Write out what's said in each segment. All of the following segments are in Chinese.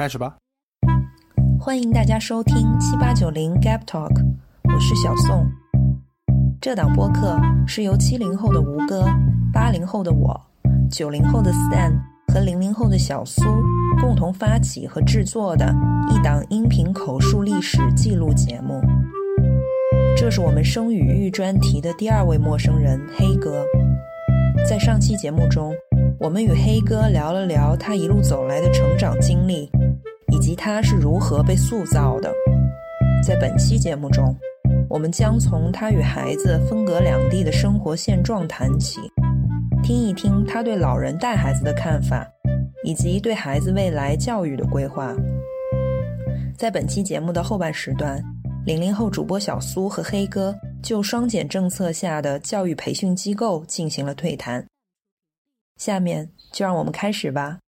开始吧。欢迎大家收听七八九零 Gap Talk，我是小宋。这档播客是由七零后的吴哥、八零后的我、九零后的 Stan 和零零后的小苏共同发起和制作的一档音频口述历史记录节目。这是我们生与育专题的第二位陌生人黑哥。在上期节目中，我们与黑哥聊了聊他一路走来的成长经历，以及他是如何被塑造的。在本期节目中，我们将从他与孩子分隔两地的生活现状谈起，听一听他对老人带孩子的看法，以及对孩子未来教育的规划。在本期节目的后半时段，零零后主播小苏和黑哥就双减政策下的教育培训机构进行了对谈。下面就让我们开始吧。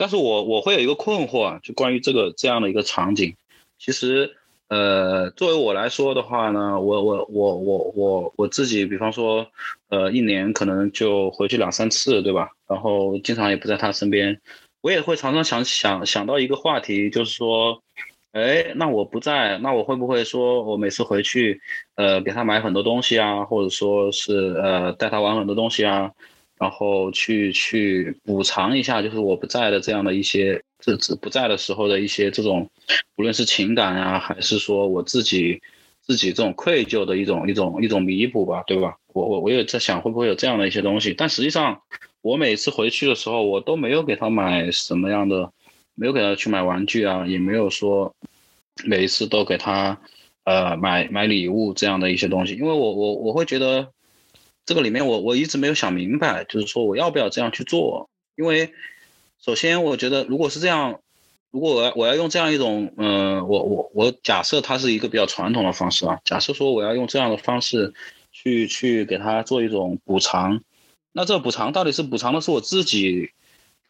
但是我我会有一个困惑啊，就关于这个这样的一个场景。其实，呃，作为我来说的话呢，我我我我我我自己，比方说，呃，一年可能就回去两三次，对吧？然后经常也不在他身边，我也会常常想想想到一个话题，就是说。哎，那我不在，那我会不会说我每次回去，呃，给他买很多东西啊，或者说是呃带他玩很多东西啊，然后去去补偿一下，就是我不在的这样的一些这这不在的时候的一些这种，无论是情感啊，还是说我自己自己这种愧疚的一种一种一种弥补吧，对吧？我我我也在想会不会有这样的一些东西，但实际上我每次回去的时候，我都没有给他买什么样的。没有给他去买玩具啊，也没有说每一次都给他呃买买礼物这样的一些东西，因为我我我会觉得这个里面我我一直没有想明白，就是说我要不要这样去做？因为首先我觉得如果是这样，如果我要我要用这样一种嗯，我我我假设它是一个比较传统的方式啊，假设说我要用这样的方式去去给他做一种补偿，那这补偿到底是补偿的是我自己？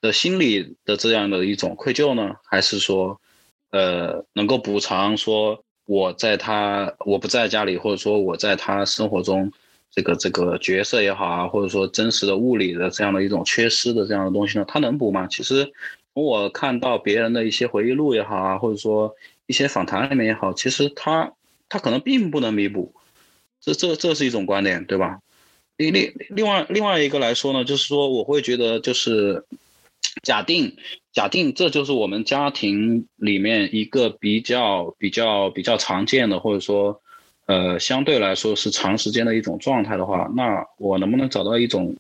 的心理的这样的一种愧疚呢，还是说，呃，能够补偿说我在他我不在家里，或者说我在他生活中这个这个角色也好啊，或者说真实的物理的这样的一种缺失的这样的东西呢？他能补吗？其实从我看到别人的一些回忆录也好啊，或者说一些访谈里面也好，其实他他可能并不能弥补，这这这是一种观点，对吧？另另另外另外一个来说呢，就是说我会觉得就是。假定，假定这就是我们家庭里面一个比较比较比较常见的，或者说，呃，相对来说是长时间的一种状态的话，那我能不能找到一种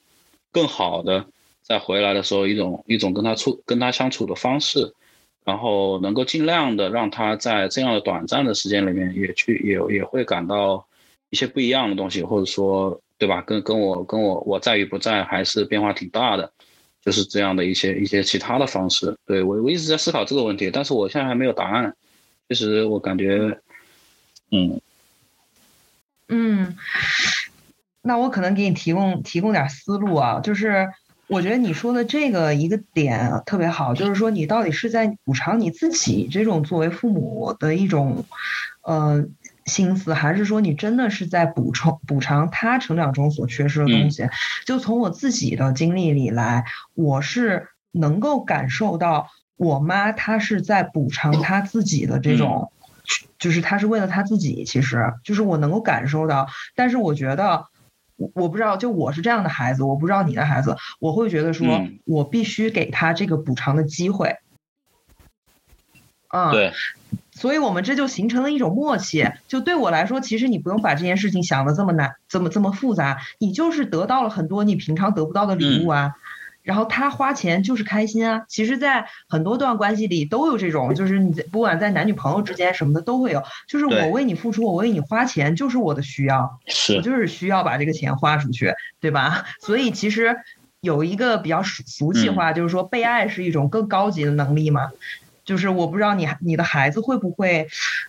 更好的，在回来的时候一种一种跟他处跟他相处的方式，然后能够尽量的让他在这样的短暂的时间里面也去也也会感到一些不一样的东西，或者说，对吧？跟跟我跟我我在与不在还是变化挺大的。就是这样的一些一些其他的方式，对我我一直在思考这个问题，但是我现在还没有答案。其实我感觉，嗯嗯，那我可能给你提供提供点思路啊，就是我觉得你说的这个一个点特别好，就是说你到底是在补偿你自己这种作为父母的一种，呃。心思还是说你真的是在补充补偿他成长中所缺失的东西？就从我自己的经历里来，我是能够感受到我妈她是在补偿她自己的这种，就是他是为了他自己，其实就是我能够感受到。但是我觉得，我我不知道，就我是这样的孩子，我不知道你的孩子，我会觉得说我必须给他这个补偿的机会。嗯，对。所以我们这就形成了一种默契。就对我来说，其实你不用把这件事情想的这么难，这么这么复杂。你就是得到了很多你平常得不到的礼物啊。然后他花钱就是开心啊。其实，在很多段关系里都有这种，就是你不管在男女朋友之间什么的都会有。就是我为你付出，我为你花钱，就是我的需要。是。我就是需要把这个钱花出去，对吧？所以其实有一个比较俗俗气话，就是说被爱是一种更高级的能力嘛。就是我不知道你你的孩子会不会，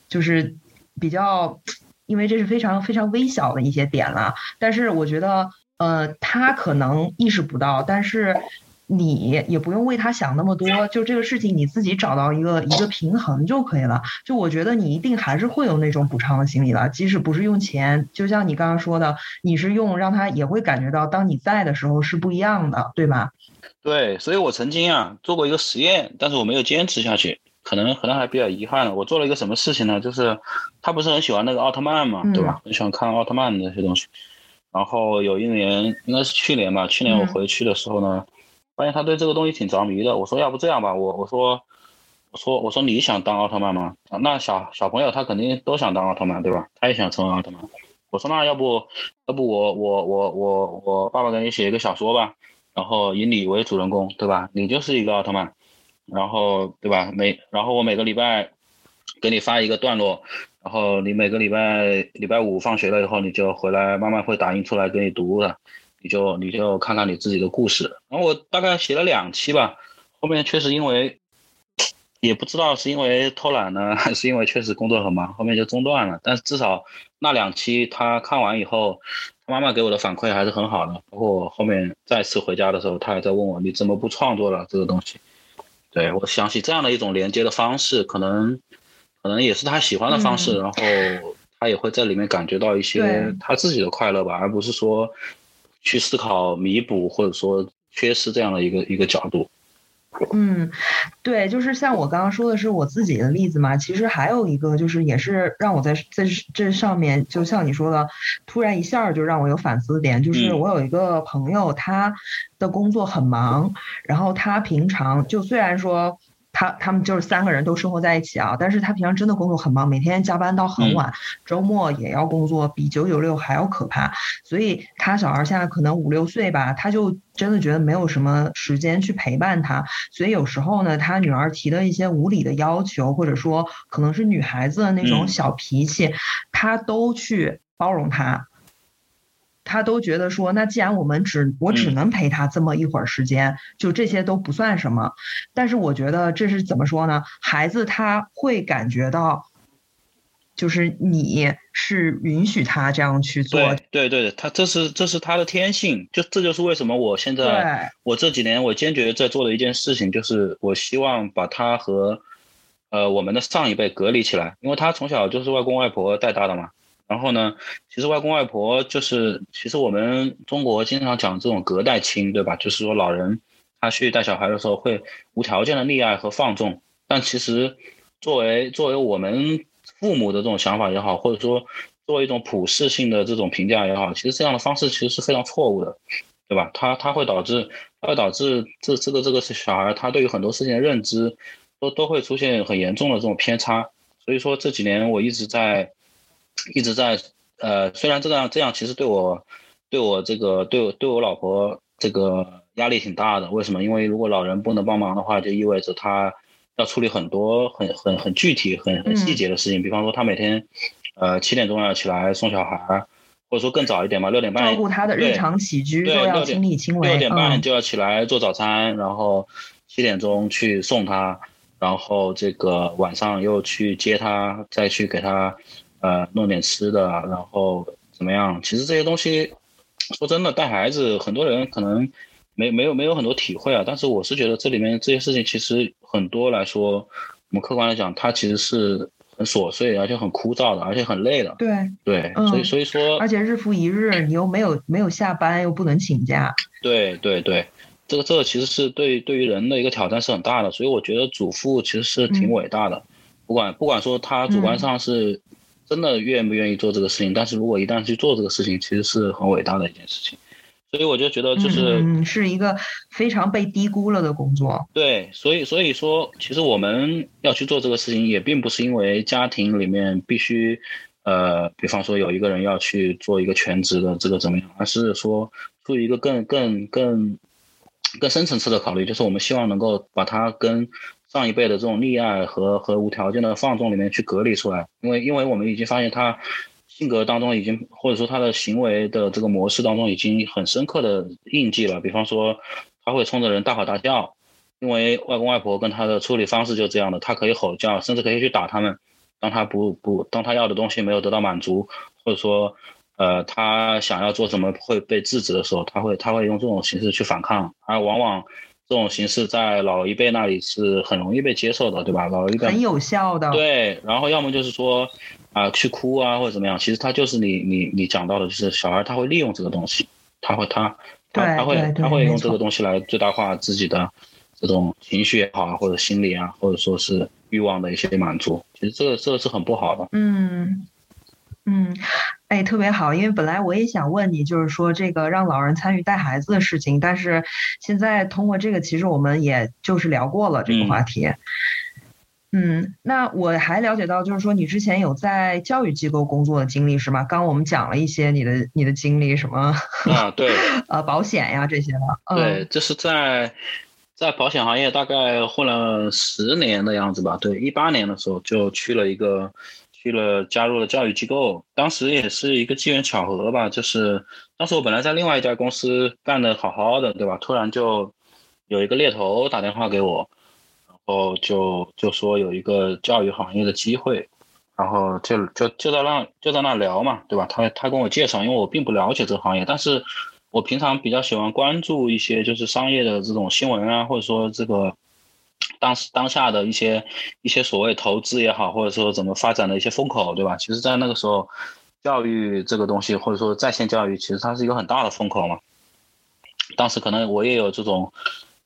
就是比较，因为这是非常非常微小的一些点了。但是我觉得，呃，他可能意识不到，但是你也不用为他想那么多。就这个事情，你自己找到一个一个平衡就可以了。就我觉得你一定还是会有那种补偿的心理的，即使不是用钱，就像你刚刚说的，你是用让他也会感觉到，当你在的时候是不一样的，对吧？对，所以我曾经啊做过一个实验，但是我没有坚持下去，可能可能还比较遗憾。我做了一个什么事情呢？就是他不是很喜欢那个奥特曼嘛，对吧？很喜欢看奥特曼那些东西。然后有一年，应该是去年吧，去年我回去的时候呢，发现他对这个东西挺着迷的。我说要不这样吧，我我说我说我说你想当奥特曼吗？那小小朋友他肯定都想当奥特曼，对吧？他也想成为奥特曼。我说那要不要不我我我我我爸爸给你写一个小说吧，然后以你为主人公，对吧？你就是一个奥特曼，然后对吧？每然后我每个礼拜给你发一个段落。然后你每个礼拜礼拜五放学了以后，你就回来，妈妈会打印出来给你读的，你就你就看看你自己的故事。然后我大概写了两期吧，后面确实因为也不知道是因为偷懒呢，还是因为确实工作很忙，后面就中断了。但是至少那两期他看完以后，他妈妈给我的反馈还是很好的。包括我后面再次回家的时候，他还在问我你怎么不创作了这个东西。对我想起这样的一种连接的方式，可能。可能也是他喜欢的方式，然后他也会在里面感觉到一些他自己的快乐吧，而不是说去思考弥补或者说缺失这样的一个一个角度。嗯，对，就是像我刚刚说的是我自己的例子嘛，其实还有一个就是也是让我在在这上面，就像你说的，突然一下就让我有反思点，就是我有一个朋友，他的工作很忙，然后他平常就虽然说。他他们就是三个人都生活在一起啊，但是他平常真的工作很忙，每天加班到很晚，周末也要工作，比九九六还要可怕。所以他小孩现在可能五六岁吧，他就真的觉得没有什么时间去陪伴他。所以有时候呢，他女儿提的一些无理的要求，或者说可能是女孩子的那种小脾气，他都去包容他。他都觉得说，那既然我们只我只能陪他这么一会儿时间，就这些都不算什么。但是我觉得这是怎么说呢？孩子他会感觉到，就是你是允许他这样去做。对对对，他这是这是他的天性。就这就是为什么我现在我这几年我坚决在做的一件事情，就是我希望把他和呃我们的上一辈隔离起来，因为他从小就是外公外婆带大的嘛。然后呢，其实外公外婆就是，其实我们中国经常讲这种隔代亲，对吧？就是说老人他去带小孩的时候会无条件的溺爱和放纵，但其实作为作为我们父母的这种想法也好，或者说作为一种普世性的这种评价也好，其实这样的方式其实是非常错误的，对吧？它它会导致，会导致这这个这个小孩他对于很多事情的认知都都会出现很严重的这种偏差，所以说这几年我一直在。一直在呃，虽然这样这样，其实对我对我这个对我对我老婆这个压力挺大的。为什么？因为如果老人不能帮忙的话，就意味着他要处理很多很很很具体、很很细节的事情。比方说，他每天呃七点钟要起来送小孩，或者说更早一点吧，六点半照顾他的日常起居都要亲力亲为。六点半就要起来做早餐，然后七点钟去送他，然后这个晚上又去接他，再去给他。呃，弄点吃的，然后怎么样？其实这些东西，说真的，带孩子，很多人可能没没有没有很多体会啊。但是我是觉得这里面这些事情，其实很多来说，我们客观来讲，它其实是很琐碎，而且很枯燥的，而且很累的。对对，所以所以说，而且日复一日，你又没有没有下班，又不能请假。对对对，这个这个其实是对对于人的一个挑战是很大的。所以我觉得主妇其实是挺伟大的，不管不管说他主观上是。真的愿不愿意做这个事情？但是如果一旦去做这个事情，其实是很伟大的一件事情。所以我就觉得，就是是一个非常被低估了的工作。对，所以所以说，其实我们要去做这个事情，也并不是因为家庭里面必须，呃，比方说有一个人要去做一个全职的这个怎么样，而是说出于一个更更更更深层次的考虑，就是我们希望能够把它跟。上一辈的这种溺爱和和无条件的放纵里面去隔离出来，因为因为我们已经发现他性格当中已经或者说他的行为的这个模式当中已经很深刻的印记了。比方说他会冲着人大吼大叫，因为外公外婆跟他的处理方式就这样的，他可以吼叫，甚至可以去打他们。当他不不当他要的东西没有得到满足，或者说呃他想要做什么会被制止的时候，他会他会用这种形式去反抗，而往往。这种形式在老一辈那里是很容易被接受的，对吧？老一辈很有效的。对，然后要么就是说啊，去哭啊或者怎么样，其实他就是你你你讲到的，就是小孩他会利用这个东西，他会他他他会他会用这个。东西来最大化自己的这种情绪也好啊，或者心理啊，或者说是欲望的一些满足。其实这个这个是很不好的。嗯嗯，哎，特别好，因为本来我也想问你，就是说这个让老人参与带孩子的事情，但是现在通过这个，其实我们也就是聊过了这个话题。嗯，那我还了解到，就是说你之前有在教育机构工作的经历是吗？刚我们讲了一些你的你的经历，什么啊，对，呃，保险呀这些的。嗯、对，这是在在保险行业大概混了十年的样子吧。对，一八年的时候就去了一个去了加入了教育机构，当时也是一个机缘巧合吧，就是当时我本来在另外一家公司干的好好的，对吧？突然就有一个猎头打电话给我。然后就就说有一个教育行业的机会，然后就就就在那就在那聊嘛，对吧？他他跟我介绍，因为我并不了解这个行业，但是我平常比较喜欢关注一些就是商业的这种新闻啊，或者说这个当时当下的一些一些所谓投资也好，或者说怎么发展的一些风口，对吧？其实，在那个时候，教育这个东西或者说在线教育，其实它是一个很大的风口嘛。当时可能我也有这种。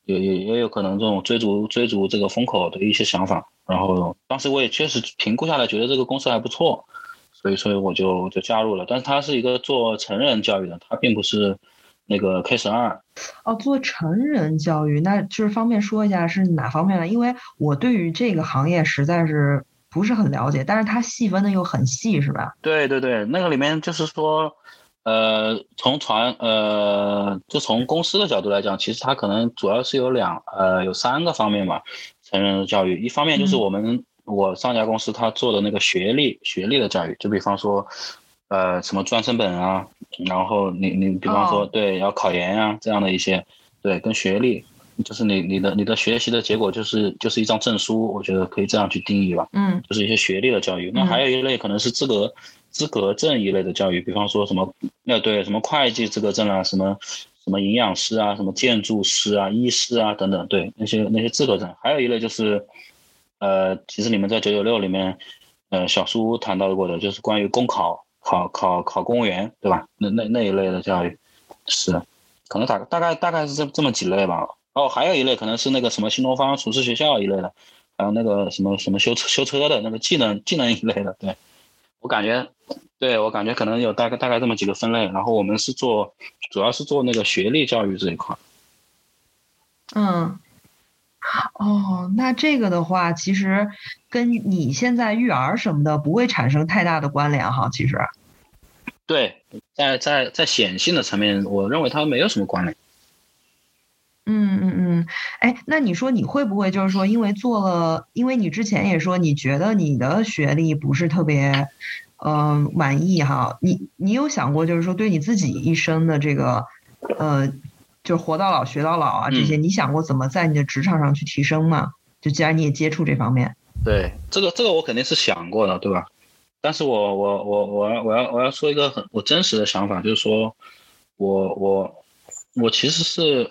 也也也有可能这种追逐追逐这个风口的一些想法，然后当时我也确实评估下来，觉得这个公司还不错，所以所以我就就加入了。但是它是一个做成人教育的，它并不是那个 K 十二。哦，做成人教育，那就是方便说一下是哪方面的？因为我对于这个行业实在是不是很了解，但是它细分的又很细，是吧？对对对，那个里面就是说。呃，从传呃，就从公司的角度来讲，其实它可能主要是有两呃有三个方面吧。成人教育，一方面就是我们我上家公司他做的那个学历学历的教育，就比方说呃什么专升本啊，然后你你比方说对要考研啊这样的一些，对跟学历就是你你的你的学习的结果就是就是一张证书，我觉得可以这样去定义吧。嗯，就是一些学历的教育。那还有一类可能是资格。资格证一类的教育，比方说什么，呃，对，什么会计资格证啊，什么什么营养师啊，什么建筑师啊，医师啊等等，对，那些那些资格证。还有一类就是，呃，其实你们在九九六里面，呃，小苏谈到过的，就是关于公考，考考考公务员，对吧？那那那一类的教育，是，可能大大概大概是这这么几类吧。哦，还有一类可能是那个什么新东方厨师学校一类的，还有那个什么什么修车修车的那个技能技能一类的，对。我感觉，对我感觉可能有大概大概这么几个分类，然后我们是做，主要是做那个学历教育这一块。嗯，哦，那这个的话，其实跟你现在育儿什么的不会产生太大的关联哈，其实。对，在在在显性的层面，我认为它没有什么关联。嗯嗯嗯，哎，那你说你会不会就是说，因为做了，因为你之前也说你觉得你的学历不是特别，嗯，满意哈，你你有想过就是说对你自己一生的这个，呃，就活到老学到老啊这些，你想过怎么在你的职场上去提升吗？就既然你也接触这方面，对，这个这个我肯定是想过的，对吧？但是我我我我要我要我要说一个很我真实的想法，就是说我我我其实是。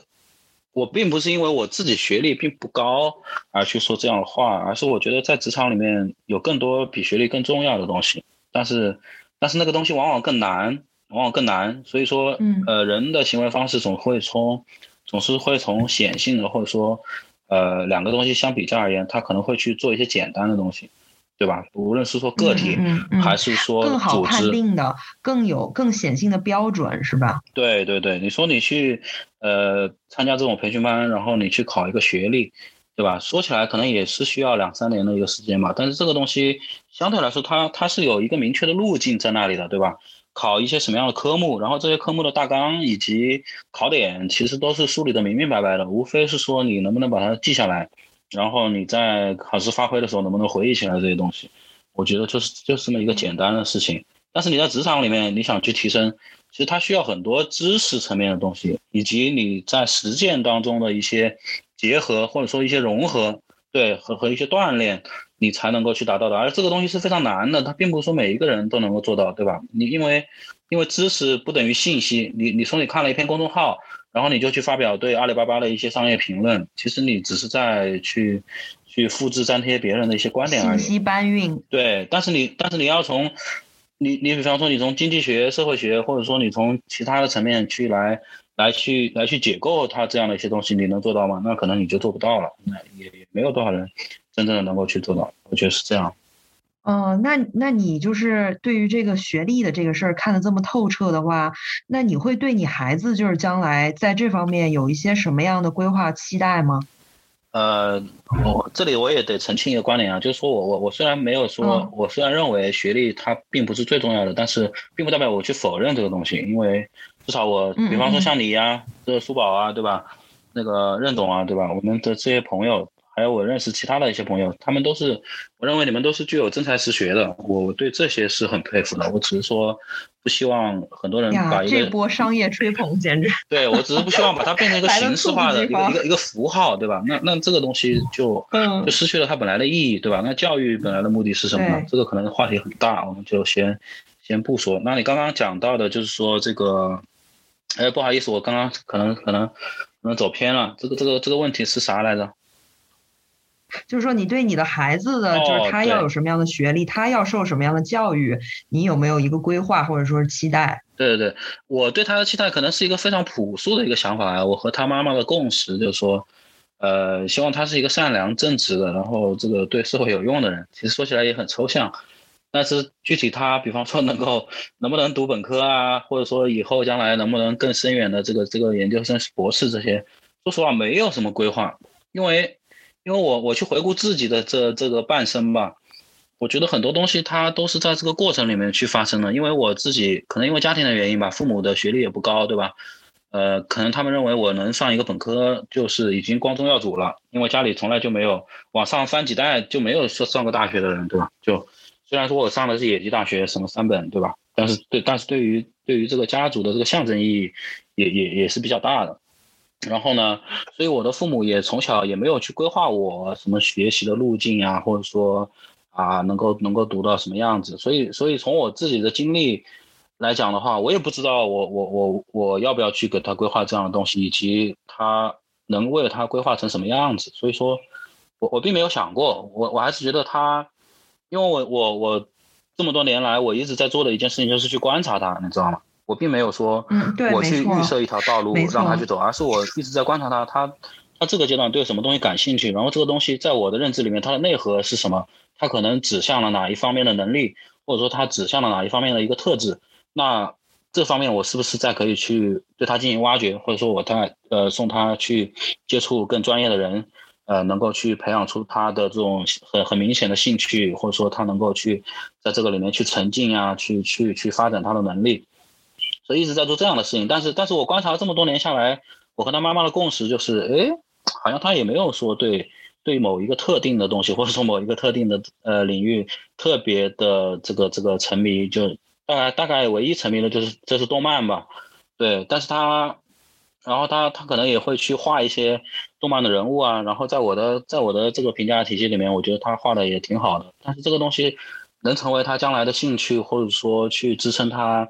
我并不是因为我自己学历并不高而去说这样的话，而是我觉得在职场里面有更多比学历更重要的东西，但是，但是那个东西往往更难，往往更难。所以说，呃，人的行为方式总会从，总是会从显性的或者说，呃，两个东西相比较而言，他可能会去做一些简单的东西。对吧？无论是说个体，还是说更好判定的、更有更显性的标准，是吧？对对对，你说你去呃参加这种培训班，然后你去考一个学历，对吧？说起来可能也是需要两三年的一个时间吧，但是这个东西相对来说，它它是有一个明确的路径在那里的，对吧？考一些什么样的科目，然后这些科目的大纲以及考点，其实都是梳理的明明白白的，无非是说你能不能把它记下来。然后你在考试发挥的时候能不能回忆起来这些东西？我觉得就是就是这么一个简单的事情。但是你在职场里面，你想去提升，其实它需要很多知识层面的东西，以及你在实践当中的一些结合或者说一些融合，对和和一些锻炼，你才能够去达到的。而这个东西是非常难的，它并不是说每一个人都能够做到，对吧？你因为因为知识不等于信息，你你说你看了一篇公众号。然后你就去发表对阿里巴巴的一些商业评论，其实你只是在去去复制粘贴别人的一些观点而已。信息搬运。对，但是你但是你要从你你比方说你从经济学、社会学，或者说你从其他的层面去来来去来去解构它这样的一些东西，你能做到吗？那可能你就做不到了。那也也没有多少人真正的能够去做到，我觉得是这样。哦，那那你就是对于这个学历的这个事儿看得这么透彻的话，那你会对你孩子就是将来在这方面有一些什么样的规划期待吗？呃，我这里我也得澄清一个观点啊，就是说我我我虽然没有说，我虽然认为学历它并不是最重要的，但是并不代表我去否认这个东西，因为至少我，比方说像你呀，这个苏宝啊，对吧？那个任总啊，对吧？我们的这些朋友。还有我认识其他的一些朋友，他们都是，我认为你们都是具有真才实学的，我对这些是很佩服的。我只是说，不希望很多人把一个这波商业吹捧简直，对我只是不希望把它变成一个 形式化的一个一个一个符号，对吧？那那这个东西就就失去了它本来的意义，对吧？那教育本来的目的是什么呢？这个可能话题很大，我们就先先不说。那你刚刚讲到的就是说这个，哎，不好意思，我刚刚可能可能可能走偏了。这个这个这个问题是啥来着？就是说，你对你的孩子的，就是他要有什么样的学历，他要受什么样的教育，你有没有一个规划或者说是期待？对对对，我对他的期待可能是一个非常朴素的一个想法啊。我和他妈妈的共识就是说，呃，希望他是一个善良正直的，然后这个对社会有用的人。其实说起来也很抽象，但是具体他，比方说能够能不能读本科啊，或者说以后将来能不能更深远的这个这个研究生、博士这些，说实话没有什么规划，因为。因为我我去回顾自己的这这个半生吧，我觉得很多东西它都是在这个过程里面去发生的。因为我自己可能因为家庭的原因吧，父母的学历也不高，对吧？呃，可能他们认为我能上一个本科就是已经光宗耀祖了，因为家里从来就没有往上翻几代就没有说上过大学的人，对吧？就虽然说我上的是野鸡大学，什么三本，对吧？但是对，但是对于对于这个家族的这个象征意义也也也是比较大的。然后呢，所以我的父母也从小也没有去规划我什么学习的路径啊，或者说啊能够能够读到什么样子。所以所以从我自己的经历来讲的话，我也不知道我我我我要不要去给他规划这样的东西，以及他能为了他规划成什么样子。所以说，我我并没有想过，我我还是觉得他，因为我我我这么多年来我一直在做的一件事情就是去观察他，你知道吗？我并没有说，我去预设一条道路让他去走，而是我一直在观察他，他他这个阶段对什么东西感兴趣，然后这个东西在我的认知里面，它的内核是什么？它可能指向了哪一方面的能力，或者说它指向了哪一方面的一个特质？那这方面我是不是再可以去对他进行挖掘，或者说我再呃送他去接触更专业的人，呃，能够去培养出他的这种很很明显的兴趣，或者说他能够去在这个里面去沉浸啊，去去去发展他的能力。所以一直在做这样的事情，但是，但是我观察了这么多年下来，我和他妈妈的共识就是，哎，好像他也没有说对对某一个特定的东西，或者说某一个特定的呃领域特别的这个这个沉迷，就大概大概唯一沉迷的就是这是动漫吧，对，但是他，然后他他可能也会去画一些动漫的人物啊，然后在我的在我的这个评价体系里面，我觉得他画的也挺好的，但是这个东西能成为他将来的兴趣，或者说去支撑他。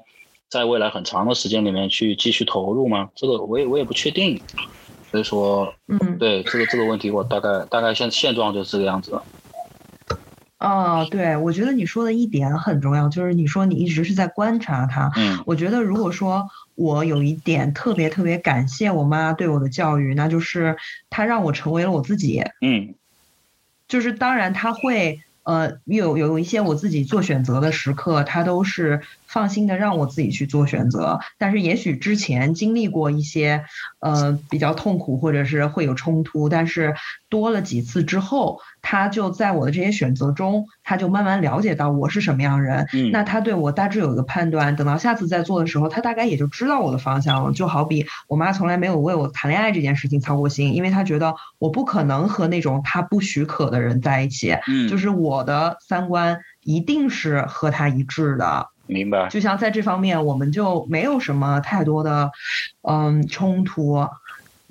在未来很长的时间里面去继续投入吗？这个我也我也不确定，所以说，嗯，对这个这个问题，我大概大概现现状就是这个样子。啊，对，我觉得你说的一点很重要，就是你说你一直是在观察他。嗯，我觉得如果说我有一点特别特别感谢我妈对我的教育，那就是她让我成为了我自己。嗯，就是当然她会。呃，有有一些我自己做选择的时刻，她都是放心的让我自己去做选择。但是也许之前经历过一些，呃，比较痛苦或者是会有冲突，但是多了几次之后。他就在我的这些选择中，他就慢慢了解到我是什么样人。嗯，那他对我大致有一个判断。等到下次再做的时候，他大概也就知道我的方向了。就好比我妈从来没有为我谈恋爱这件事情操过心，因为她觉得我不可能和那种她不许可的人在一起。嗯，就是我的三观一定是和他一致的。明白。就像在这方面，我们就没有什么太多的，嗯，冲突。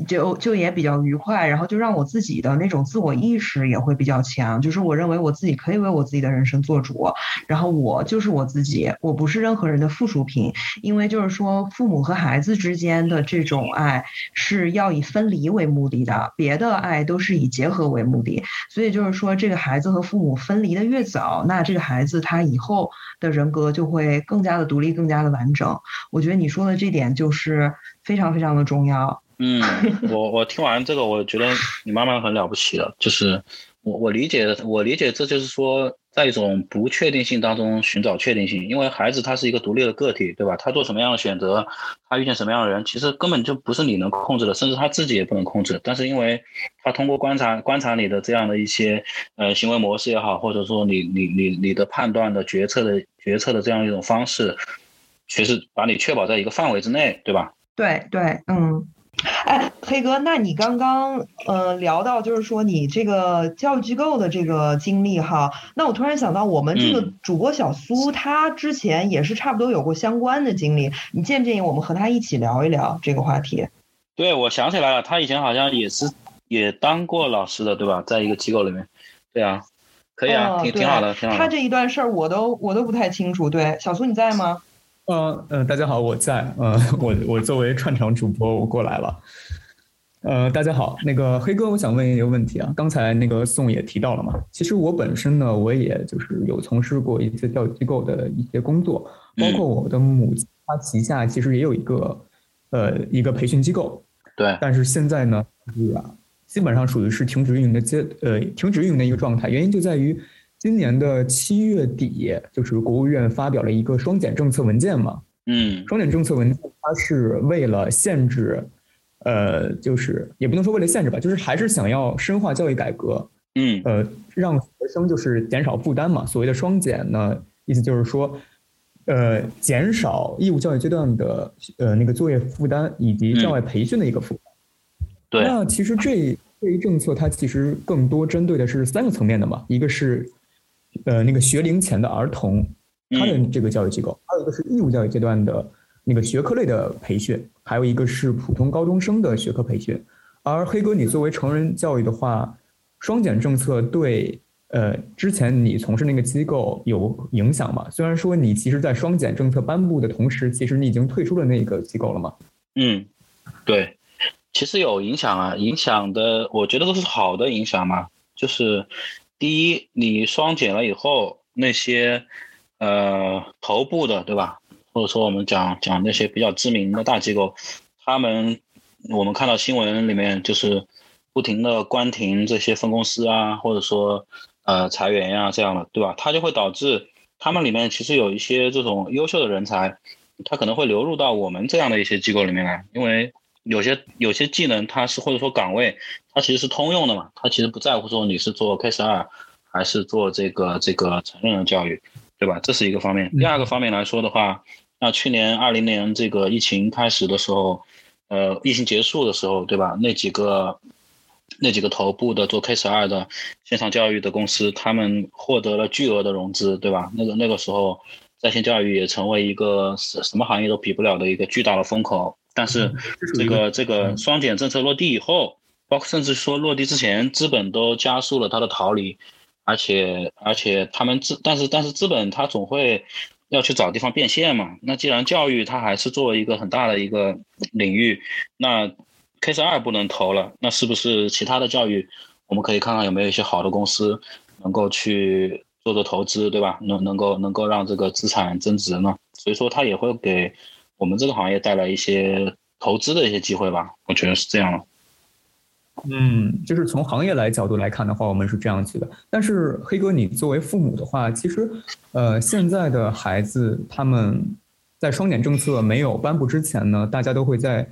就就也比较愉快，然后就让我自己的那种自我意识也会比较强，就是我认为我自己可以为我自己的人生做主，然后我就是我自己，我不是任何人的附属品，因为就是说父母和孩子之间的这种爱是要以分离为目的的，别的爱都是以结合为目的，所以就是说这个孩子和父母分离的越早，那这个孩子他以后的人格就会更加的独立，更加的完整。我觉得你说的这点就是非常非常的重要。嗯，我我听完这个，我觉得你妈妈很了不起了。就是我我理解，我理解，这就是说，在一种不确定性当中寻找确定性。因为孩子他是一个独立的个体，对吧？他做什么样的选择，他遇见什么样的人，其实根本就不是你能控制的，甚至他自己也不能控制。但是因为他通过观察观察你的这样的一些呃行为模式也好，或者说你你你你的判断的决策的决策的这样一种方式，其实把你确保在一个范围之内，对吧？对对，嗯。哎，黑哥，那你刚刚呃聊到就是说你这个教育机构的这个经历哈，那我突然想到我们这个主播小苏，他之前也是差不多有过相关的经历，你建不建议我们和他一起聊一聊这个话题？对，我想起来了，他以前好像也是也当过老师的，对吧？在一个机构里面，对啊，可以啊，挺挺好的，挺好。他这一段事儿我都我都不太清楚，对，小苏你在吗？嗯嗯，大家好，我在。呃，我我作为串场主播，我过来了。呃，大家好，那个黑哥，我想问一个问题啊。刚才那个宋也提到了嘛，其实我本身呢，我也就是有从事过一些教育机构的一些工作，包括我的母亲，她旗下其实也有一个呃一个培训机构。对。但是现在呢，是啊，基本上属于是停止运营的阶呃停止运营的一个状态，原因就在于。今年的七月底，就是国务院发表了一个双减政策文件嘛。嗯，双减政策文件它是为了限制，呃，就是也不能说为了限制吧，就是还是想要深化教育改革。嗯，呃，让学生就是减少负担嘛。所谓的双减呢，意思就是说，呃，减少义务教育阶段的呃那个作业负担以及校外培训的一个负担。对。那其实这这一政策它其实更多针对的是三个层面的嘛，一个是。呃，那个学龄前的儿童，他的这个教育机构，还有一个是义务教育阶段的那个学科类的培训，还有一个是普通高中生的学科培训。而黑哥，你作为成人教育的话，双减政策对呃之前你从事那个机构有影响吗？虽然说你其实，在双减政策颁布的同时，其实你已经退出了那个机构了吗？嗯，对，其实有影响啊，影响的我觉得都是好的影响嘛，就是。第一，你双减了以后，那些呃头部的，对吧？或者说我们讲讲那些比较知名的大机构，他们我们看到新闻里面就是不停的关停这些分公司啊，或者说呃裁员呀这样的，对吧？它就会导致他们里面其实有一些这种优秀的人才，他可能会流入到我们这样的一些机构里面来，因为。有些有些技能，它是或者说岗位，它其实是通用的嘛，它其实不在乎说你是做 K 十二还是做这个这个成人的教育，对吧？这是一个方面。第二个方面来说的话，那去年二零年这个疫情开始的时候，呃，疫情结束的时候，对吧？那几个那几个头部的做 K 十二的线上教育的公司，他们获得了巨额的融资，对吧？那个那个时候，在线教育也成为一个什什么行业都比不了的一个巨大的风口。但是这个这个双减政策落地以后，包括甚至说落地之前，资本都加速了它的逃离，而且而且他们资，但是但是资本它总会要去找地方变现嘛。那既然教育它还是作为一个很大的一个领域，那 K 十二不能投了，那是不是其他的教育我们可以看看有没有一些好的公司能够去做做投资，对吧？能能够能够让这个资产增值呢？所以说它也会给。我们这个行业带来一些投资的一些机会吧，我觉得是这样的。嗯，就是从行业来角度来看的话，我们是这样子的。但是黑哥，你作为父母的话，其实，呃，现在的孩子他们在双减政策没有颁布之前呢，大家都会在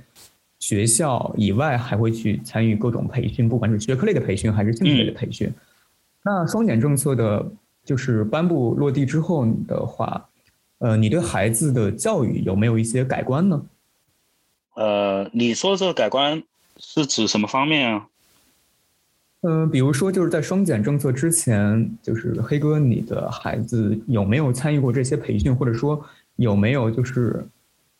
学校以外还会去参与各种培训，不管是学科类的培训还是兴趣类的培训。那双减政策的，就是颁布落地之后的话。呃，你对孩子的教育有没有一些改观呢？呃，你说这个改观是指什么方面啊？嗯，比如说就是在双减政策之前，就是黑哥，你的孩子有没有参与过这些培训，或者说有没有就是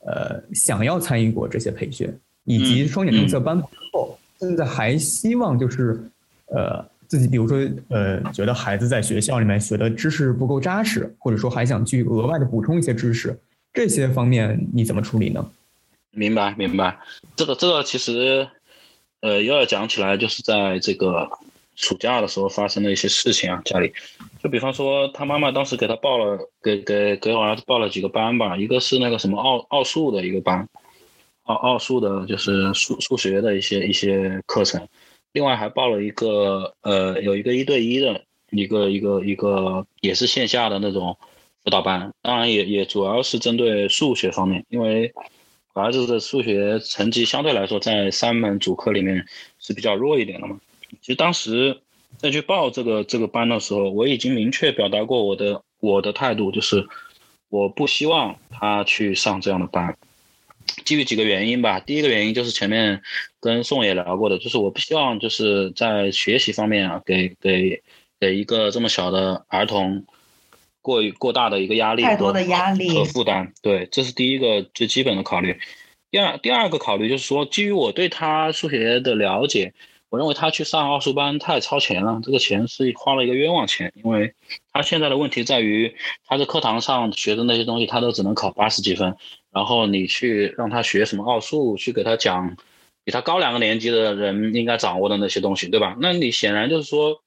呃想要参与过这些培训？以及双减政策颁布之后，现在还希望就是呃自己比如说呃觉得孩子在学校里面学的知识不够扎实，或者说还想去额外的补充一些知识，这些方面你怎么处理呢？明白明白，这个这个其实呃又要讲起来就是在这个。暑假的时候发生的一些事情啊，家里，就比方说他妈妈当时给他报了，给给给我儿子报了几个班吧，一个是那个什么奥奥数的一个班，奥奥数的就是数数学的一些一些课程，另外还报了一个呃有一个一对一的一个一个一个也是线下的那种辅导班，当然也也主要是针对数学方面，因为儿子的数学成绩相对来说在三门主课里面是比较弱一点的嘛。其实当时在去报这个这个班的时候，我已经明确表达过我的我的态度，就是我不希望他去上这样的班。基于几个原因吧，第一个原因就是前面跟宋也聊过的，就是我不希望就是在学习方面啊，给给给一个这么小的儿童过于过大的一个压力，太多的压力和负担。对，这是第一个最基本的考虑。第二第二个考虑就是说，基于我对他数学的了解。我认为他去上奥数班太超前了，这个钱是花了一个冤枉钱，因为他现在的问题在于，他在课堂上学的那些东西，他都只能考八十几分，然后你去让他学什么奥数，去给他讲比他高两个年级的人应该掌握的那些东西，对吧？那你显然就是说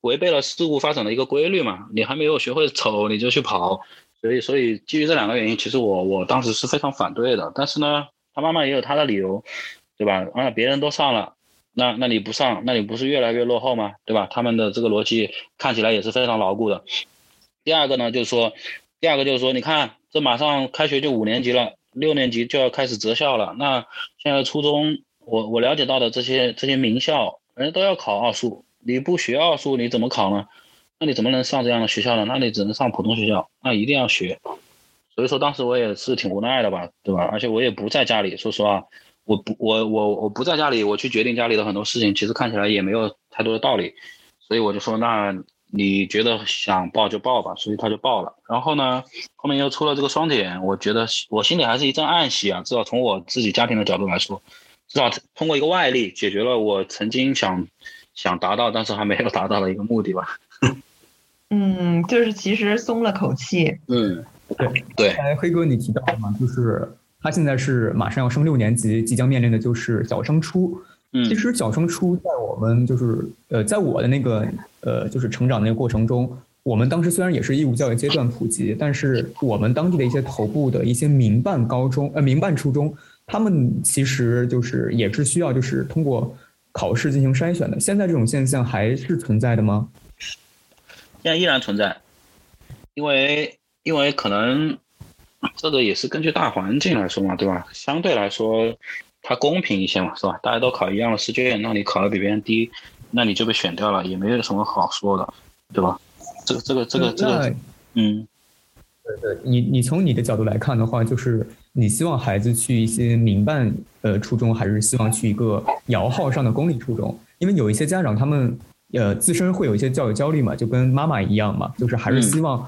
违背了事物发展的一个规律嘛，你还没有学会走你就去跑，所以所以基于这两个原因，其实我我当时是非常反对的，但是呢，他妈妈也有他的理由，对吧？啊，别人都上了。那那你不上，那你不是越来越落后吗？对吧？他们的这个逻辑看起来也是非常牢固的。第二个呢，就是说，第二个就是说，你看这马上开学就五年级了，六年级就要开始择校了。那现在初中，我我了解到的这些这些名校，人家都要考奥数，你不学奥数你怎么考呢？那你怎么能上这样的学校呢？那你只能上普通学校，那一定要学。所以说当时我也是挺无奈的吧，对吧？而且我也不在家里，说实话。我不，我我我不在家里，我去决定家里的很多事情，其实看起来也没有太多的道理，所以我就说，那你觉得想报就报吧，所以他就报了。然后呢，后面又出了这个双减，我觉得我心里还是一阵暗喜啊，至少从我自己家庭的角度来说，至少通过一个外力解决了我曾经想想达到但是还没有达到的一个目的吧。嗯，就是其实松了口气。嗯，对对。才黑哥你提到了嘛，就是。他现在是马上要升六年级，即将面临的就是小升初。嗯，其实小升初在我们就是呃，在我的那个呃，就是成长的那个过程中，我们当时虽然也是义务教育阶段普及，但是我们当地的一些头部的一些民办高中呃民办初中，他们其实就是也是需要就是通过考试进行筛选的。现在这种现象还是存在的吗？现在依然存在，因为因为可能。这个也是根据大环境来说嘛，对吧？相对来说，它公平一些嘛，是吧？大家都考一样的试卷，那你考的比别人低，那你就被选掉了，也没有什么好说的，对吧？这个这个这个这个，嗯，对对，你你从你的角度来看的话，就是你希望孩子去一些民办呃初中，还是希望去一个摇号上的公立初中？因为有一些家长他们呃自身会有一些教育焦虑嘛，就跟妈妈一样嘛，就是还是希望。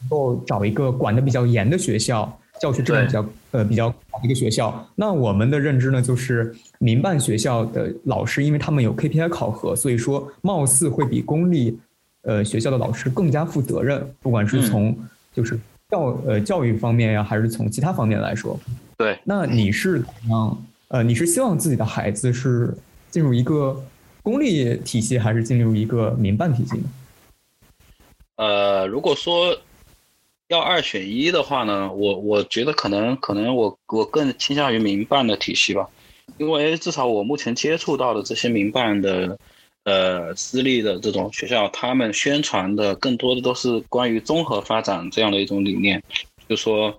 能够找一个管的比较严的学校，教学质量比较呃比较好的一个学校。那我们的认知呢，就是民办学校的老师，因为他们有 KPI 考核，所以说貌似会比公立呃学校的老师更加负责任，不管是从就是教呃教育方面呀，还是从其他方面来说。对。那你是怎样？呃，你是希望自己的孩子是进入一个公立体系，还是进入一个民办体系呢？呃，如果说。要二选一的话呢，我我觉得可能可能我我更倾向于民办的体系吧，因为至少我目前接触到的这些民办的，呃，私立的这种学校，他们宣传的更多的都是关于综合发展这样的一种理念，就说。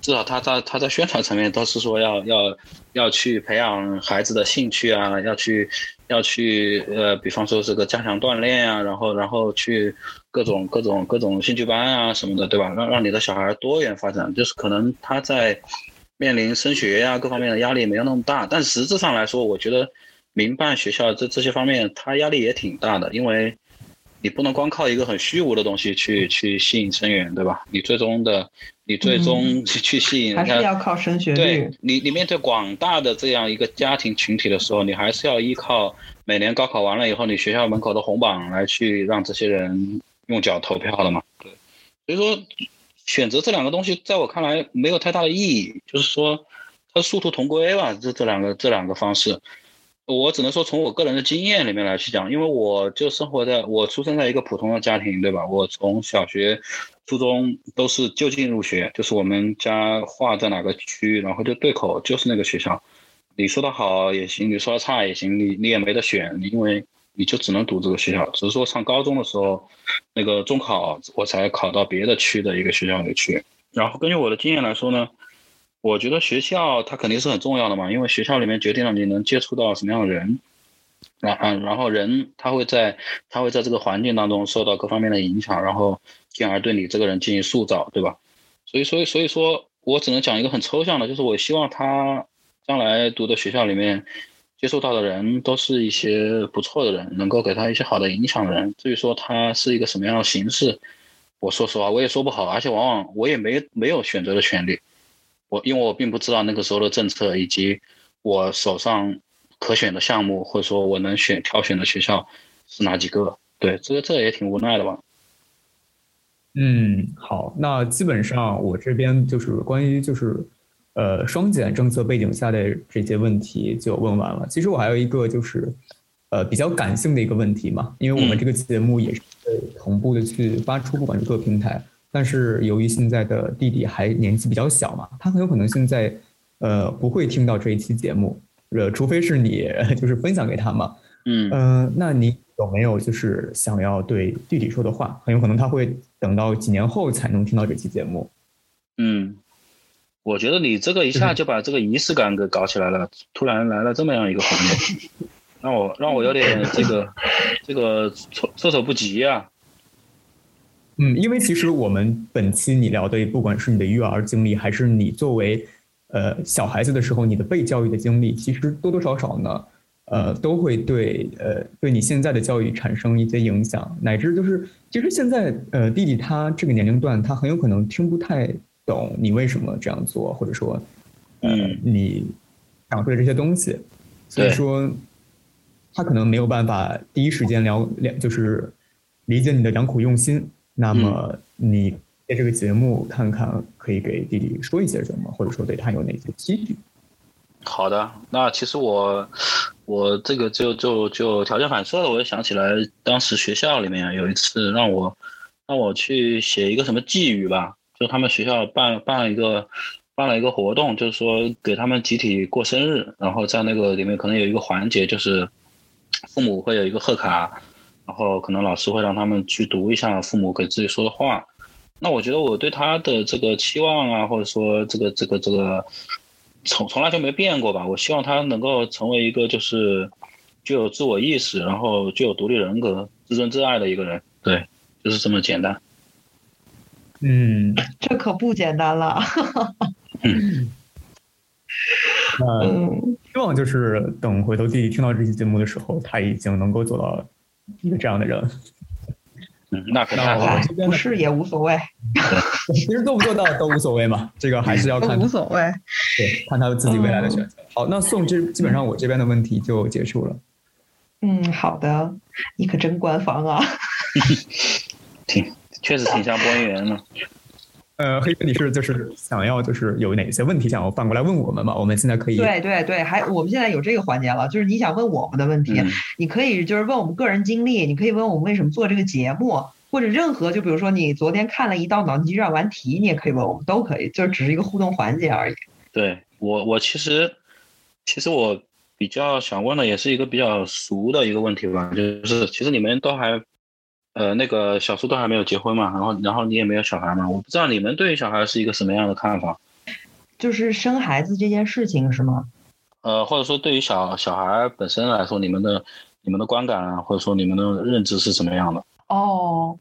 至少他在他在宣传层面都是说要要要去培养孩子的兴趣啊，要去要去呃，比方说这个加强锻炼啊，然后然后去各种各种各种兴趣班啊什么的，对吧？让让你的小孩多元发展，就是可能他在面临升学呀各方面的压力没有那么大，但实质上来说，我觉得民办学校这这些方面他压力也挺大的，因为你不能光靠一个很虚无的东西去去吸引生源，对吧？你最终的，你最终去去吸引，还是要靠升学率。对你，你面对广大的这样一个家庭群体的时候，你还是要依靠每年高考完了以后，你学校门口的红榜来去让这些人用脚投票的嘛。对，所以说选择这两个东西，在我看来没有太大的意义，就是说它殊途同归吧。这这两个这两个方式。我只能说从我个人的经验里面来去讲，因为我就生活在我出生在一个普通的家庭，对吧？我从小学、初中都是就近入学，就是我们家划在哪个区，然后就对口就是那个学校。你说的好也行，你说的差也行，你你也没得选，因为你就只能读这个学校。只是说上高中的时候，那个中考我才考到别的区的一个学校里去。然后根据我的经验来说呢。我觉得学校它肯定是很重要的嘛，因为学校里面决定了你能接触到什么样的人，然嗯，然后人他会在他会在这个环境当中受到各方面的影响，然后进而对你这个人进行塑造，对吧？所以，所以，所以说我只能讲一个很抽象的，就是我希望他将来读的学校里面接触到的人都是一些不错的人，能够给他一些好的影响的人。至于说他是一个什么样的形式，我说实话我也说不好，而且往往我也没没有选择的权利。我因为我并不知道那个时候的政策，以及我手上可选的项目，或者说我能选挑选的学校是哪几个？对，这个这也挺无奈的吧。嗯，好，那基本上我这边就是关于就是呃双减政策背景下的这些问题就问完了。其实我还有一个就是呃比较感性的一个问题嘛，因为我们这个节目也是同步的去发出，不管是各平台。但是由于现在的弟弟还年纪比较小嘛，他很有可能现在，呃，不会听到这一期节目，呃，除非是你 就是分享给他嘛，嗯嗯，那你有没有就是想要对弟弟说的话？很有可能他会等到几年后才能听到这期节目。嗯，我觉得你这个一下就把这个仪式感给搞起来了，突然来了这么样一个环节，让我让我有点这个这个措措手不及呀。嗯，因为其实我们本期你聊的，不管是你的育儿经历，还是你作为呃小孩子的时候你的被教育的经历，其实多多少少呢，呃，都会对呃对你现在的教育产生一些影响，乃至就是其实现在呃弟弟他这个年龄段，他很有可能听不太懂你为什么这样做，或者说呃你讲述的这些东西，所以说他可能没有办法第一时间了了就是理解你的良苦用心。那么你在这个节目看看，可以给弟弟说一些什么，或者说对他有哪些期许？好的，那其实我我这个就就就条件反射的，我就想起来，当时学校里面有一次让我让我去写一个什么寄语吧，就他们学校办办了一个办了一个活动，就是说给他们集体过生日，然后在那个里面可能有一个环节，就是父母会有一个贺卡。然后可能老师会让他们去读一下父母给自己说的话，那我觉得我对他的这个期望啊，或者说这个这个这个从从来就没变过吧。我希望他能够成为一个就是具有自我意识，然后具有独立人格、自尊自爱的一个人。对，就是这么简单。嗯，这可不简单了。嗯，希望就是等回头弟弟听到这期节目的时候，他已经能够做到。一个这样的人，嗯，那可能我这边不是也无所谓，其实做不做到都无所谓嘛，这个还是要看无所谓，对，看他自己未来的选择。好，那宋这基本上我这边的问题就结束了。嗯，好的，你可真官方啊，挺确实挺像播音员的。呃，黑哥，你是就是想要就是有哪些问题想要反过来问我们吗？我们现在可以对对对，还我们现在有这个环节了，就是你想问我们的问题，你可以就是问我们个人经历，你可以问我们为什么做这个节目，或者任何就比如说你昨天看了一道脑筋急转弯题，你也可以问我们，都可以，就只是一个互动环节而已。对我，我其实其实我比较想问的也是一个比较俗的一个问题吧，就是其实你们都还。呃，那个小苏都还没有结婚嘛，然后然后你也没有小孩嘛，我不知道你们对于小孩是一个什么样的看法，就是生孩子这件事情是吗？呃，或者说对于小小孩本身来说，你们的你们的观感啊，或者说你们的认知是什么样的？哦，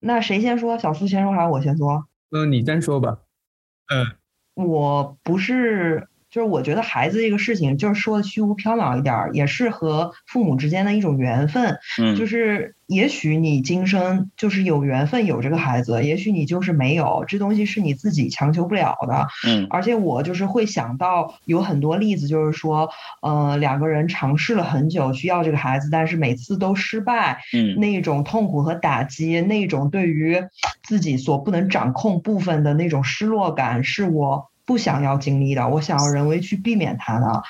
那谁先说？小苏先说还是我先说？嗯，你先说吧。嗯，我不是就是我觉得孩子这个事情，就是说的虚无缥缈一点儿，也是和父母之间的一种缘分。嗯，就是也许你今生就是有缘分有这个孩子，也许你就是没有，这东西是你自己强求不了的。嗯，而且我就是会想到有很多例子，就是说，呃，两个人尝试了很久去要这个孩子，但是每次都失败。嗯，那种痛苦和打击，那种对于自己所不能掌控部分的那种失落感，是我。不想要经历的，我想要人为去避免它的，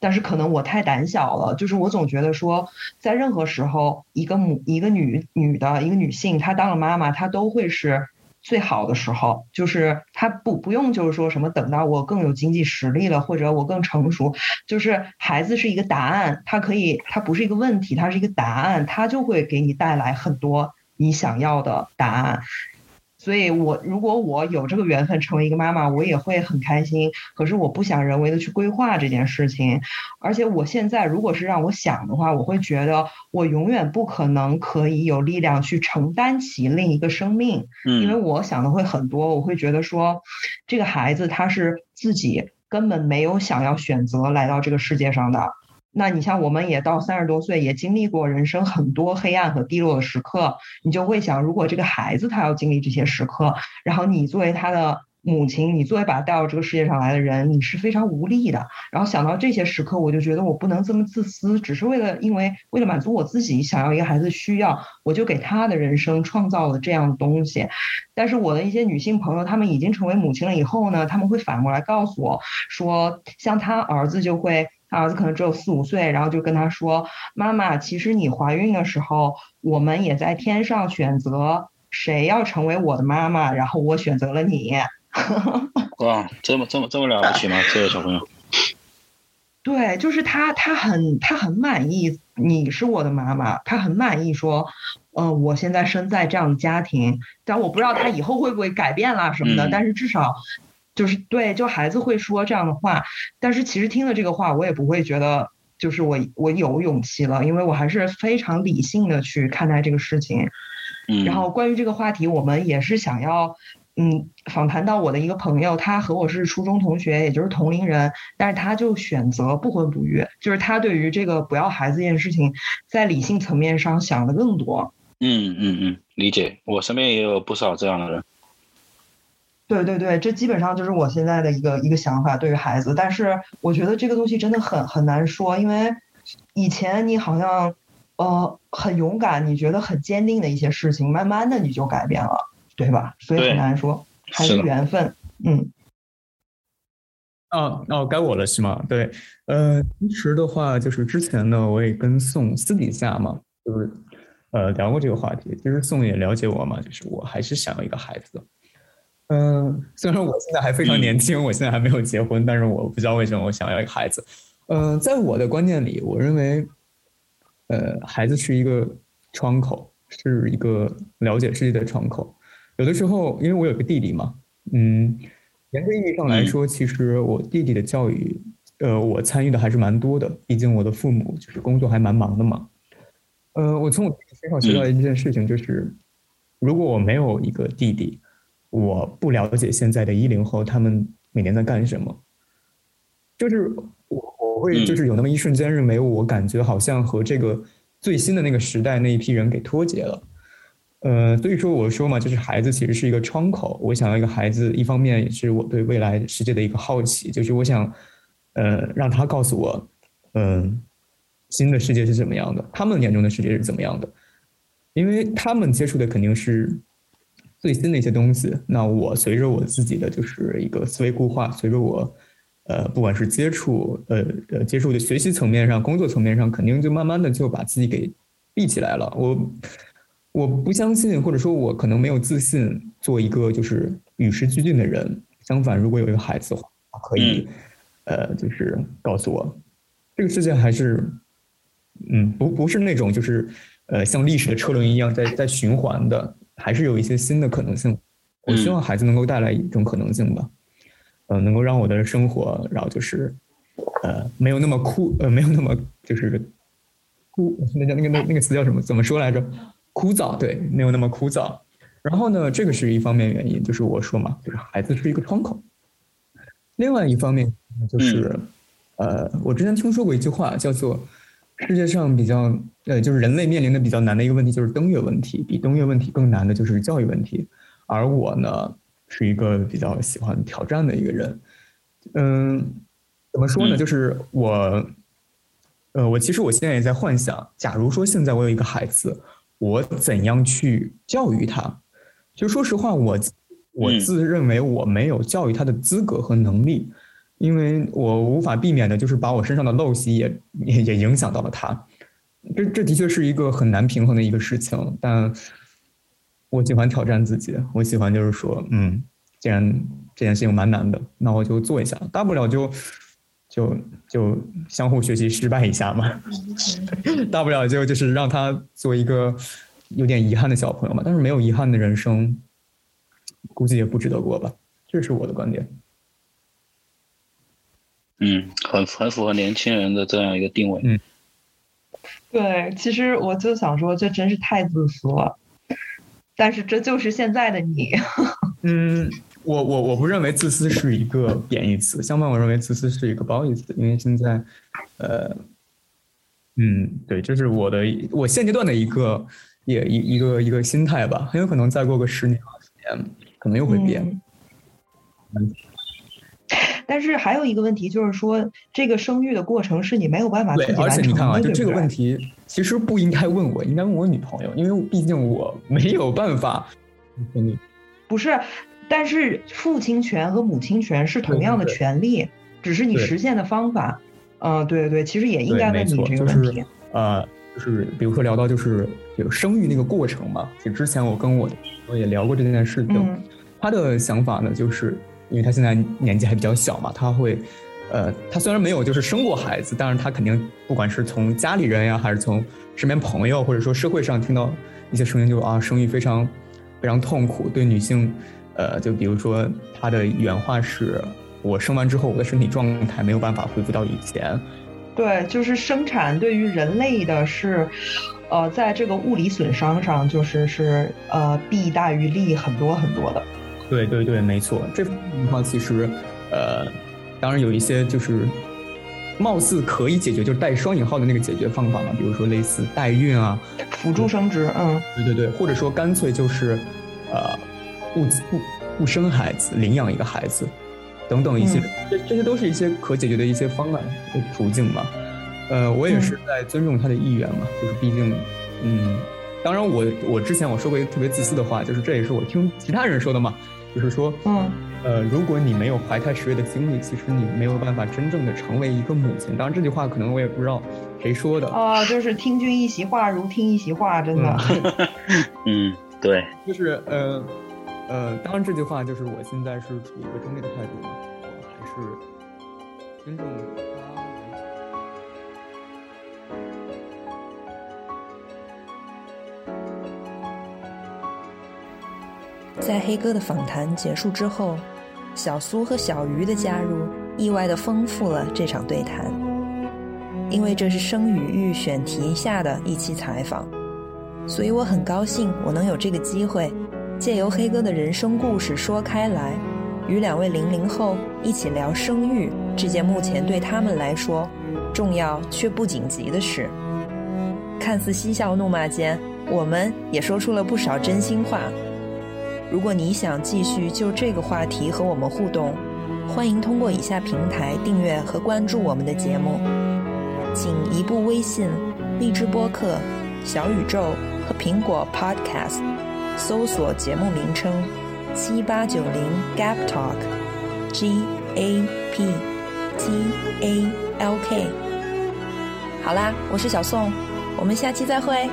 但是可能我太胆小了。就是我总觉得说，在任何时候，一个母、一个女女的、一个女性，她当了妈妈，她都会是最好的时候。就是她不不用，就是说什么等到我更有经济实力了，或者我更成熟，就是孩子是一个答案，它可以，它不是一个问题，它是一个答案，它就会给你带来很多你想要的答案。所以，我如果我有这个缘分成为一个妈妈，我也会很开心。可是，我不想人为的去规划这件事情。而且，我现在如果是让我想的话，我会觉得我永远不可能可以有力量去承担起另一个生命。嗯，因为我想的会很多，我会觉得说，这个孩子他是自己根本没有想要选择来到这个世界上的。那你像我们也到三十多岁，也经历过人生很多黑暗和低落的时刻，你就会想，如果这个孩子他要经历这些时刻，然后你作为他的母亲，你作为把他带到这个世界上来的人，你是非常无力的。然后想到这些时刻，我就觉得我不能这么自私，只是为了因为为了满足我自己想要一个孩子需要，我就给他的人生创造了这样的东西。但是我的一些女性朋友，她们已经成为母亲了以后呢，他们会反过来告诉我说，像他儿子就会。他儿子可能只有四五岁，然后就跟他说：“妈妈，其实你怀孕的时候，我们也在天上选择谁要成为我的妈妈，然后我选择了你。”哇，这么这么这么了不起吗？这个小朋友？对，就是他，他很他很满意你是我的妈妈，他很满意说，嗯，我现在生在这样的家庭，但我不知道他以后会不会改变啦什么的，但是至少。就是对，就孩子会说这样的话，但是其实听了这个话，我也不会觉得就是我我有勇气了，因为我还是非常理性的去看待这个事情。嗯。然后关于这个话题，我们也是想要嗯访谈到我的一个朋友，他和我是初中同学，也就是同龄人，但是他就选择不婚不育，就是他对于这个不要孩子这件事情，在理性层面上想的更多。嗯嗯嗯，理解。我身边也有不少这样的人。对对对，这基本上就是我现在的一个一个想法，对于孩子。但是我觉得这个东西真的很很难说，因为以前你好像呃很勇敢，你觉得很坚定的一些事情，慢慢的你就改变了，对吧？所以很难说，还是缘分。嗯。哦哦，该我了是吗？对，呃，其实的话，就是之前呢，我也跟宋私底下嘛，就是呃聊过这个话题。其实宋也了解我嘛，就是我还是想要一个孩子。嗯，虽然我现在还非常年轻，我现在还没有结婚，但是我不知道为什么我想要一个孩子。嗯，在我的观念里，我认为，呃，孩子是一个窗口，是一个了解世界的窗口。有的时候，因为我有个弟弟嘛，嗯，严格意义上来说，其实我弟弟的教育，呃，我参与的还是蛮多的。毕竟我的父母就是工作还蛮忙的嘛。呃，我从我弟弟身上学到一件事情，就是如果我没有一个弟弟。我不了解现在的一零后他们每年在干什么，就是我我会就是有那么一瞬间认为我感觉好像和这个最新的那个时代那一批人给脱节了，呃，所以说我说嘛，就是孩子其实是一个窗口，我想要一个孩子，一方面也是我对未来世界的一个好奇，就是我想呃让他告诉我，嗯，新的世界是怎么样的，他们眼中的世界是怎么样的，因为他们接触的肯定是。最新的一些东西，那我随着我自己的就是一个思维固化，随着我，呃，不管是接触，呃呃，接触的学习层面上、工作层面上，肯定就慢慢的就把自己给闭起来了。我我不相信，或者说我可能没有自信做一个就是与时俱进的人。相反，如果有一个孩子的话，可以，呃，就是告诉我，这个世界还是，嗯，不不是那种就是呃像历史的车轮一样在在循环的。还是有一些新的可能性，我希望孩子能够带来一种可能性吧，呃，能够让我的生活，然后就是，呃，没有那么枯，呃，没有那么就是枯，那叫那个那那个词叫什么？怎么说来着？枯燥，对，没有那么枯燥。然后呢，这个是一方面原因，就是我说嘛，就是孩子是一个窗口，另外一方面就是，呃，我之前听说过一句话，叫做世界上比较呃，就是人类面临的比较难的一个问题就是登月问题，比登月问题更难的就是教育问题。而我呢，是一个比较喜欢挑战的一个人。嗯，怎么说呢？就是我，呃，我其实我现在也在幻想，假如说现在我有一个孩子，我怎样去教育他？就说实话，我。我自认为我没有教育他的资格和能力，因为我无法避免的就是把我身上的陋习也也也影响到了他，这这的确是一个很难平衡的一个事情。但我喜欢挑战自己，我喜欢就是说，嗯，既然这件事情蛮难的，那我就做一下，大不了就就就相互学习失败一下嘛，大不了就就是让他做一个有点遗憾的小朋友嘛。但是没有遗憾的人生。估计也不值得过吧，这是我的观点。嗯，很很符合年轻人的这样一个定位。嗯，对，其实我就想说，这真是太自私了。但是这就是现在的你。嗯，我我我不认为自私是一个贬义词，相反，我认为自私是一个褒义词。因为现在，呃，嗯，对，这是我的我现阶段的一个也一一个一个心态吧。很有可能再过个十年二十年。可能又会变，但是还有一个问题就是说，这个生育的过程是你没有办法自己完成的。而且你看啊，就这个问题，其实不应该问我，应该问我女朋友，因为毕竟我没有办法。不是，但是父亲权和母亲权是同样的权利，只是你实现的方法。嗯，对对对，其实也应该问你这个问题。呃，就是比如说聊到就是有生育那个过程嘛，就之前我跟我我也聊过这件事情。他的想法呢，就是因为他现在年纪还比较小嘛，他会，呃，他虽然没有就是生过孩子，但是他肯定不管是从家里人呀，还是从身边朋友或者说社会上听到一些声音，就啊，生育非常非常痛苦，对女性，呃，就比如说他的原话是，我生完之后我的身体状态没有办法恢复到以前。对，就是生产对于人类的是。呃，在这个物理损伤上，就是是呃弊大于利很多很多的。对对对，没错。这方面的话，其实呃，当然有一些就是貌似可以解决，就是带双引号的那个解决方法嘛，比如说类似代孕啊，辅助生殖，嗯，对对对，或者说干脆就是呃不不不生孩子，领养一个孩子等等一些，这这些都是一些可解决的一些方案途径嘛。呃，我也是在尊重他的意愿嘛，就是毕竟，嗯，当然我我之前我说过一个特别自私的话，就是这也是我听其他人说的嘛，就是说，嗯，呃，如果你没有怀胎十月的经历，其实你没有办法真正的成为一个母亲。当然这句话可能我也不知道谁说的啊，就是听君一席话，如听一席话，真的。嗯，对，就是呃呃，当然这句话就是我现在是处于一个中立的态度嘛，我还是尊重。在黑哥的访谈结束之后，小苏和小鱼的加入意外的丰富了这场对谈。因为这是生与育选题下的一期采访，所以我很高兴我能有这个机会，借由黑哥的人生故事说开来，与两位零零后一起聊生育这件目前对他们来说重要却不紧急的事。看似嬉笑怒骂间，我们也说出了不少真心话。如果你想继续就这个话题和我们互动，欢迎通过以下平台订阅和关注我们的节目。请移步微信、荔枝播客、小宇宙和苹果 Podcast 搜索节目名称“七八九零 Gap Talk”，G A P T A L K。好啦，我是小宋，我们下期再会。